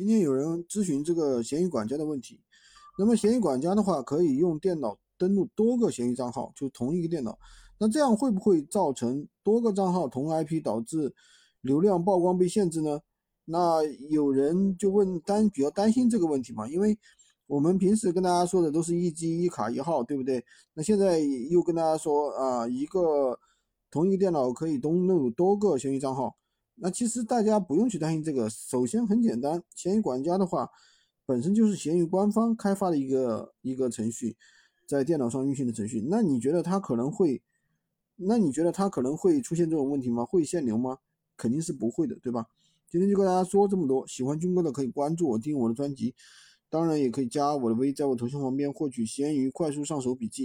今天有人咨询这个闲鱼管家的问题，那么闲鱼管家的话可以用电脑登录多个闲鱼账号，就同一个电脑，那这样会不会造成多个账号同 IP 导致流量曝光被限制呢？那有人就问担比较担心这个问题嘛，因为我们平时跟大家说的都是一机一卡一号，对不对？那现在又跟大家说啊，一个同一个电脑可以登录多个闲鱼账号。那其实大家不用去担心这个，首先很简单，闲鱼管家的话，本身就是闲鱼官方开发的一个一个程序，在电脑上运行的程序。那你觉得它可能会，那你觉得它可能会出现这种问题吗？会限流吗？肯定是不会的，对吧？今天就跟大家说这么多，喜欢军哥的可以关注我，订阅我的专辑，当然也可以加我的微，在我头像旁边获取闲鱼快速上手笔记。